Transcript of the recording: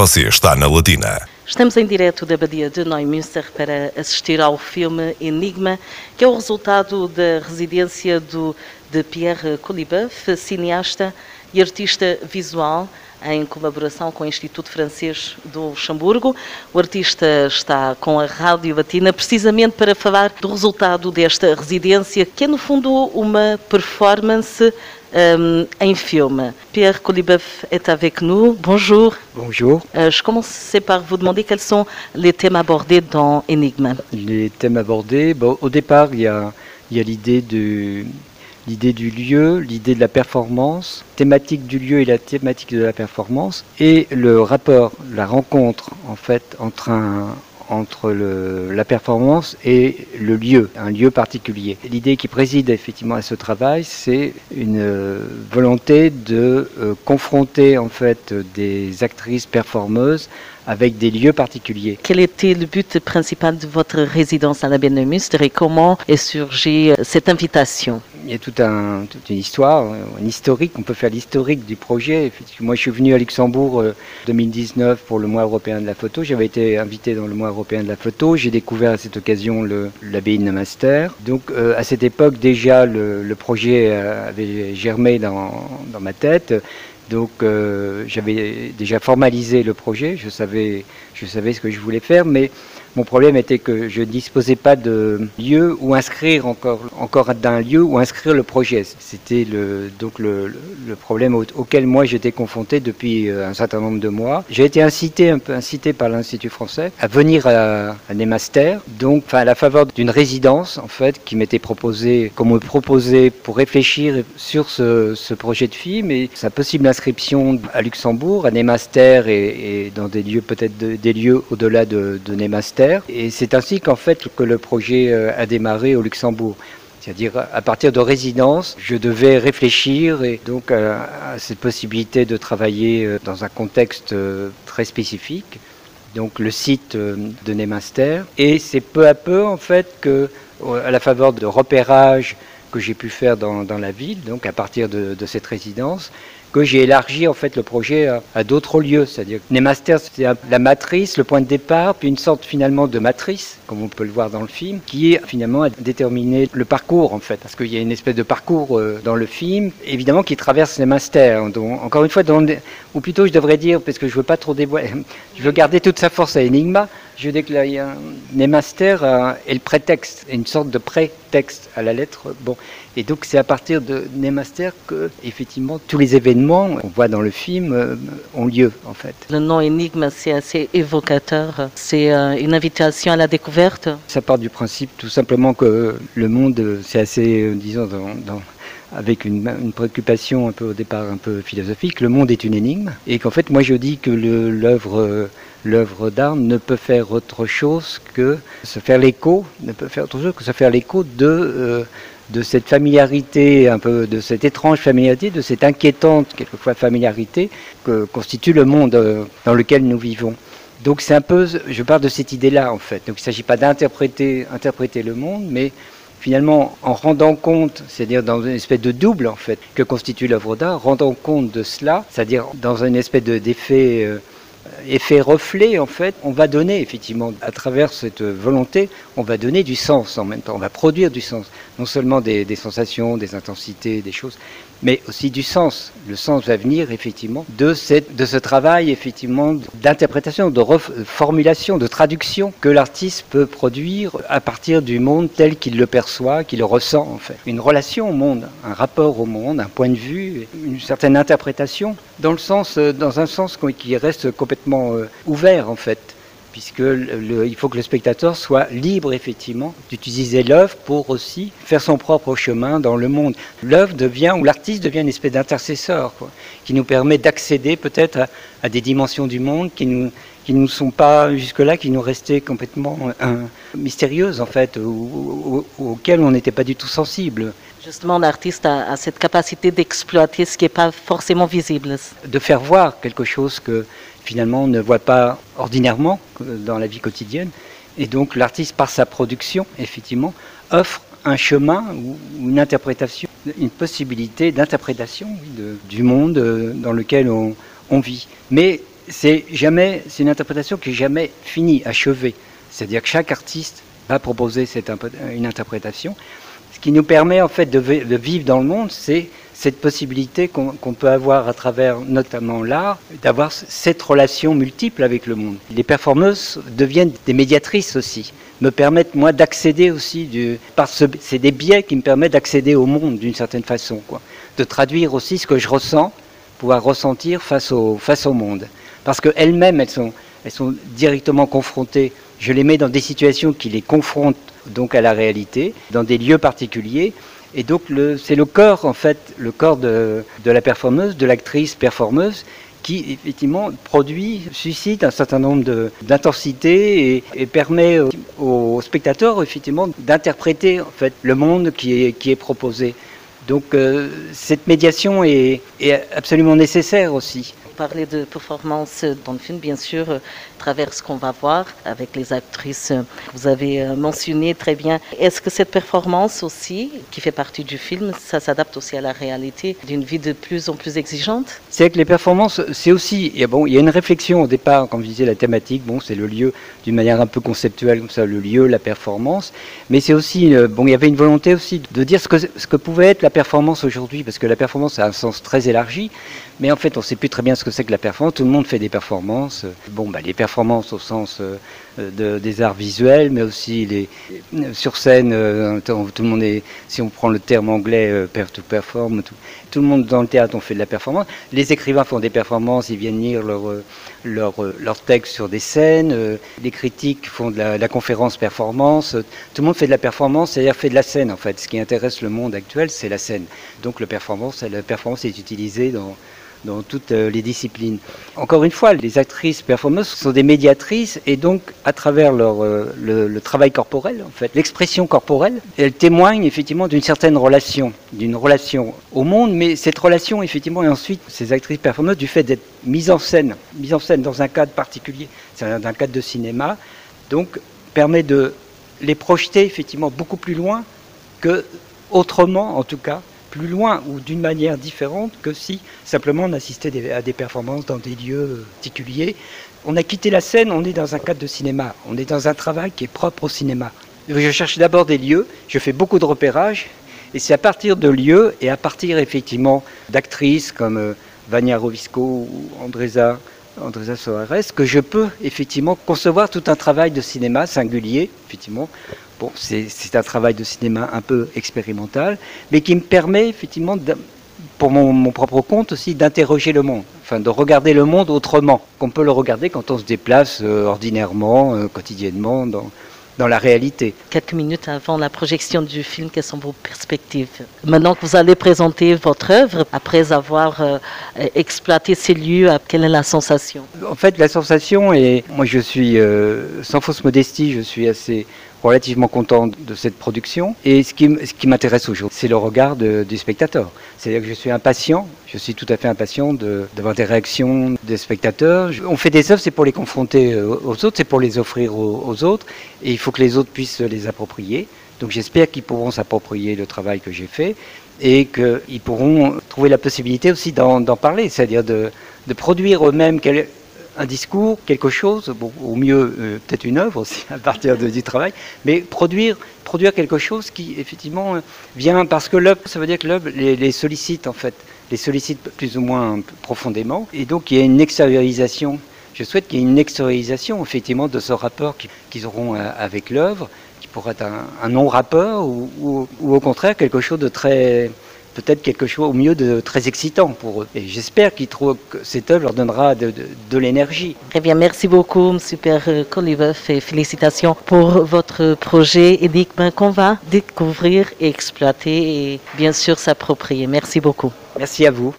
Você está na Latina. Estamos em direto da Badia de Neumünster para assistir ao filme Enigma, que é o resultado da residência do, de Pierre Colibeuf, cineasta e artista visual, em colaboração com o Instituto Francês do Luxemburgo. O artista está com a Rádio Latina precisamente para falar do resultado desta residência, que é no fundo uma performance um, em film. Pierre Colibeuf est avec nous. Bonjour. Bonjour. Euh, je commence par vous demander quels sont les thèmes abordés dans Enigma. Les thèmes abordés, bon, au départ, il y a, il y a l'idée de l'idée du lieu, l'idée de la performance, thématique du lieu et la thématique de la performance, et le rapport, la rencontre en fait entre un, entre la performance et le lieu, un lieu particulier. L'idée qui préside effectivement à ce travail, c'est une euh, volonté de euh, confronter en fait des actrices performeuses avec des lieux particuliers. Quel était le but principal de votre résidence à la Bennemuster et comment est surgie euh, cette invitation? Y a toute une histoire, un historique, on peut faire l'historique du projet. Moi je suis venu à Luxembourg en 2019 pour le mois européen de la photo, j'avais été invité dans le mois européen de la photo, j'ai découvert à cette occasion l'abbaye de Master. Donc euh, à cette époque déjà le, projet euh, avait germé dans, dans ma tête. Donc euh, j'avais déjà formalisé le projet, je savais, je savais ce que je voulais faire, mais mon problème était que je ne disposais pas de lieu où inscrire encore, encore d'un lieu où inscrire le projet. C'était le, donc le, problème au, auquel moi j'étais confronté depuis un certain nombre de mois. J'ai été incité, un peu incité par l'Institut français à venir à, à Nemaster, donc enfin, à la faveur d'une résidence en fait qui m'était proposée, qu'on me proposait pour réfléchir sur ce, projet de film et sa possible inscription à Luxembourg, à Nemaster et, et dans des lieux peut-être de, des lieux au-delà de, de Nemaster et c'est ainsi qu'en fait que le projet euh, a démarré au Luxembourg. C'est-à-dire à partir de résidence, je devais réfléchir et donc à, à, cette possibilité de travailler euh, dans un contexte euh, très spécifique, donc le site de Nemaster. Et c'est peu à peu en fait que, à la faveur de repérage que j'ai pu faire dans, la ville, donc à partir de cette résidence, que j'ai élargi en fait le projet à, d'autres lieux, c'est-à-dire Nemaster c'est la matrice, le point de départ, puis une sorte finalement de matrice, comme on peut le voir dans le film, qui est finalement à déterminer le parcours en fait, parce qu'il y a une espèce de parcours euh, dans le film, évidemment qui traverse Nemaster, donc encore une fois, ou plutôt je devrais dire, parce que je veux pas trop dévoiler, je veux garder toute sa force à Enigma, je y a Nemaster euh, est le prétexte, une sorte de prétexte à la lettre. Bon, et donc c'est à partir de Nemaster que effectivement tous les événements qu'on voit dans le film euh, ont lieu en fait. Le nom énigme c'est assez évocateur. C'est euh, une invitation à la découverte. Ça part du principe tout simplement que le monde c'est assez euh, disons dans, dans avec une, une, préoccupation un peu au départ un peu philosophique, le monde est une énigme, et qu'en fait moi je dis que l'œuvre l'œuvre d'art ne peut faire autre chose que se faire l'écho, ne peut faire autre chose que se faire l'écho de euh, de cette familiarité, un peu de cette étrange familiarité, de cette inquiétante quelquefois familiarité que constitue le monde euh, dans lequel nous vivons. Donc c'est un peu, je parle de cette idée-là en fait. Donc il ne s'agit pas d'interpréter interpréter le monde, mais finalement en rendant compte, c'est-à-dire dans une espèce de double en fait que constitue l'œuvre d'art, rendant compte de cela, c'est-à-dire dans une espèce d'effet euh, effet reflet, en fait, on va donner, effectivement, à travers cette volonté, on va donner du sens en même temps, on va produire du sens, non seulement des, sensations, des intensités, des choses, mais aussi du sens. Le sens va venir, effectivement, de, cette, de ce travail, effectivement, d'interprétation, de reformulation, de traduction que l'artiste peut produire à partir du monde tel qu'il le perçoit, qu'il le ressent, en fait. Une relation au monde, un rapport au monde, un point de vue, une certaine interprétation, dans le sens, dans un sens qui reste complètement euh, ouvert, en fait puisque le, le, il faut que le spectateur soit libre effectivement d'utiliser l'œuvre pour aussi faire son propre chemin dans le monde. L'œuvre devient, ou l'artiste devient une espèce d'intercesseur, qui nous permet d'accéder peut-être à, à, des dimensions du monde qui nous qui ne sont pas jusque-là, qui nous restaient complètement euh, mystérieuses en fait, ou, ou, auxquelles on n'était pas du tout sensible. Justement, l'artiste a, a, cette capacité d'exploiter ce qui n'est pas forcément visible. De faire voir quelque chose que finalement ne voit pas ordinairement dans la vie quotidienne. Et donc l'artiste, par sa production, effectivement, offre un chemin ou une interprétation, une possibilité d'interprétation du monde dans lequel on, vit. Mais c'est jamais, c'est une interprétation qui est jamais finie, achevée. C'est-à-dire que chaque artiste va proposer une interprétation. Ce qui nous permet en fait de, vivre dans le monde, c'est cette possibilité qu'on peut avoir à travers notamment l'art, d'avoir cette relation multiple avec le monde. Les performeuses deviennent des médiatrices aussi, me permettent moi d'accéder aussi, du, par c'est des biais qui me permettent d'accéder au monde d'une certaine façon, quoi. de traduire aussi ce que je ressens, pouvoir ressentir face au, face au monde. Parce qu'elles-mêmes, elles sont, elles sont directement confrontées, je les mets dans des situations qui les confrontent donc à la réalité, dans des lieux particuliers, et donc c'est le corps, en fait, le corps de, la performeuse, de l'actrice performeuse, qui effectivement produit, suscite un certain nombre d'intensités et, permet aux spectateurs effectivement d'interpréter en fait le monde qui est, qui est proposé. Donc euh, cette médiation est, est absolument nécessaire aussi. Parler de performance dans le film, bien sûr, euh, à travers ce qu'on va voir avec les actrices que vous avez euh, mentionnées très bien. Est-ce que cette performance aussi, qui fait partie du film, ça s'adapte aussi à la réalité d'une vie de plus en plus exigeante? C'est que les performances, c'est aussi, il y, a, bon, il y a une réflexion au départ, comme je disais, la thématique, bon, c'est le lieu d'une manière un peu conceptuelle, comme ça, le lieu, la performance, mais c'est aussi, euh, bon, il y avait une volonté aussi de dire ce que, ce que pouvait être la performance aujourd'hui, parce que la performance a un sens très élargi, mais en fait, on ne sait plus très bien ce que c'est que la performance. Tout le monde fait des performances. Bon, bah, les performances au sens euh, de, des arts visuels, mais aussi sur scène, euh, tout le monde est, si on prend le terme anglais, euh, to perform, tout, le monde dans le théâtre, on fait de la performance. Les écrivains font des performances, ils viennent lire leurs leur, leur textes sur des scènes. les critiques font de la, la, conférence performance. Tout le monde fait de la performance, c'est-à-dire fait de la scène, en fait. Ce qui intéresse le monde actuel, c'est la scène. Donc le performance, la performance est utilisée dans dans toutes euh, les disciplines. Encore une fois, les actrices performeuses sont des médiatrices et donc à travers leur, euh, le, travail corporel, en fait, l'expression corporelle, elles témoignent effectivement d'une certaine relation, d'une relation au monde, mais cette relation effectivement et ensuite ces actrices performeuses du fait d'être mises en scène, mises en scène dans un cadre particulier, c'est un cadre de cinéma, donc permet de les projeter effectivement beaucoup plus loin que autrement en tout cas plus loin ou d'une manière différente que si simplement on assistait à des performances dans des lieux particuliers. On a quitté la scène, on est dans un cadre de cinéma, on est dans un travail qui est propre au cinéma. Je cherche d'abord des lieux, je fais beaucoup de repérages, et c'est à partir de lieux et à partir effectivement d'actrices comme euh, Vania Rovisco ou Andresa, Andresa Soares que je peux effectivement concevoir tout un travail de cinéma singulier, effectivement, Bon, c'est un travail de cinéma un peu expérimental, mais qui me permet effectivement, pour mon, propre compte aussi, d'interroger le monde, enfin de regarder le monde autrement qu'on peut le regarder quand on se déplace euh, ordinairement, euh, quotidiennement dans, dans la réalité. Quelques minutes avant la projection du film, quelles sont vos perspectives? Maintenant que vous allez présenter votre œuvre, après avoir euh, exploité ces lieux, quelle est la sensation? En fait, la sensation est, moi je suis, sans fausse modestie, je suis assez relativement content de cette production. Et ce qui, ce qui m'intéresse aujourd'hui, c'est le regard du spectateur. C'est-à-dire que je suis impatient, je suis tout à fait impatient d'avoir des réactions des spectateurs. On fait des œuvres, c'est pour les confronter euh, aux autres, c'est pour les offrir aux, autres, et il faut que les autres puissent les approprier. Donc j'espère qu'ils pourront s'approprier le travail que j'ai fait et qu'ils pourront trouver la possibilité aussi d'en parler, c'est-à-dire de, de produire eux-mêmes un discours, quelque chose, au mieux euh, peut-être une œuvre aussi à partir de, du travail, mais produire, produire quelque chose qui effectivement euh, vient parce que l'œuvre, ça veut dire que l'œuvre les, sollicite en fait, les sollicite plus ou moins profondément, et donc il y a une extériorisation. Je souhaite qu'il y ait une extériorisation effectivement de ce rapport qu'ils auront euh, avec l'œuvre, qui pourrait être un, non-rapport ou, ou au contraire quelque chose de très peut-être quelque chose au mieux de très excitant pour eux. Et j'espère qu'ils trouvent que cette œuvre leur donnera de, de, l'énergie. Très bien, merci beaucoup, Super Coliveuf, et félicitations pour votre projet Énigme qu'on va découvrir et exploiter et bien sûr s'approprier. Merci beaucoup. Merci à vous.